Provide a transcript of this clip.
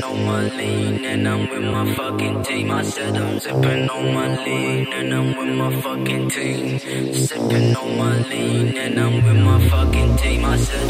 sipping on my lean and I'm with my fucking team. I said I'm sipping on my lean and I'm with my fucking team. Sipping on my lean and I'm with my fucking team. I said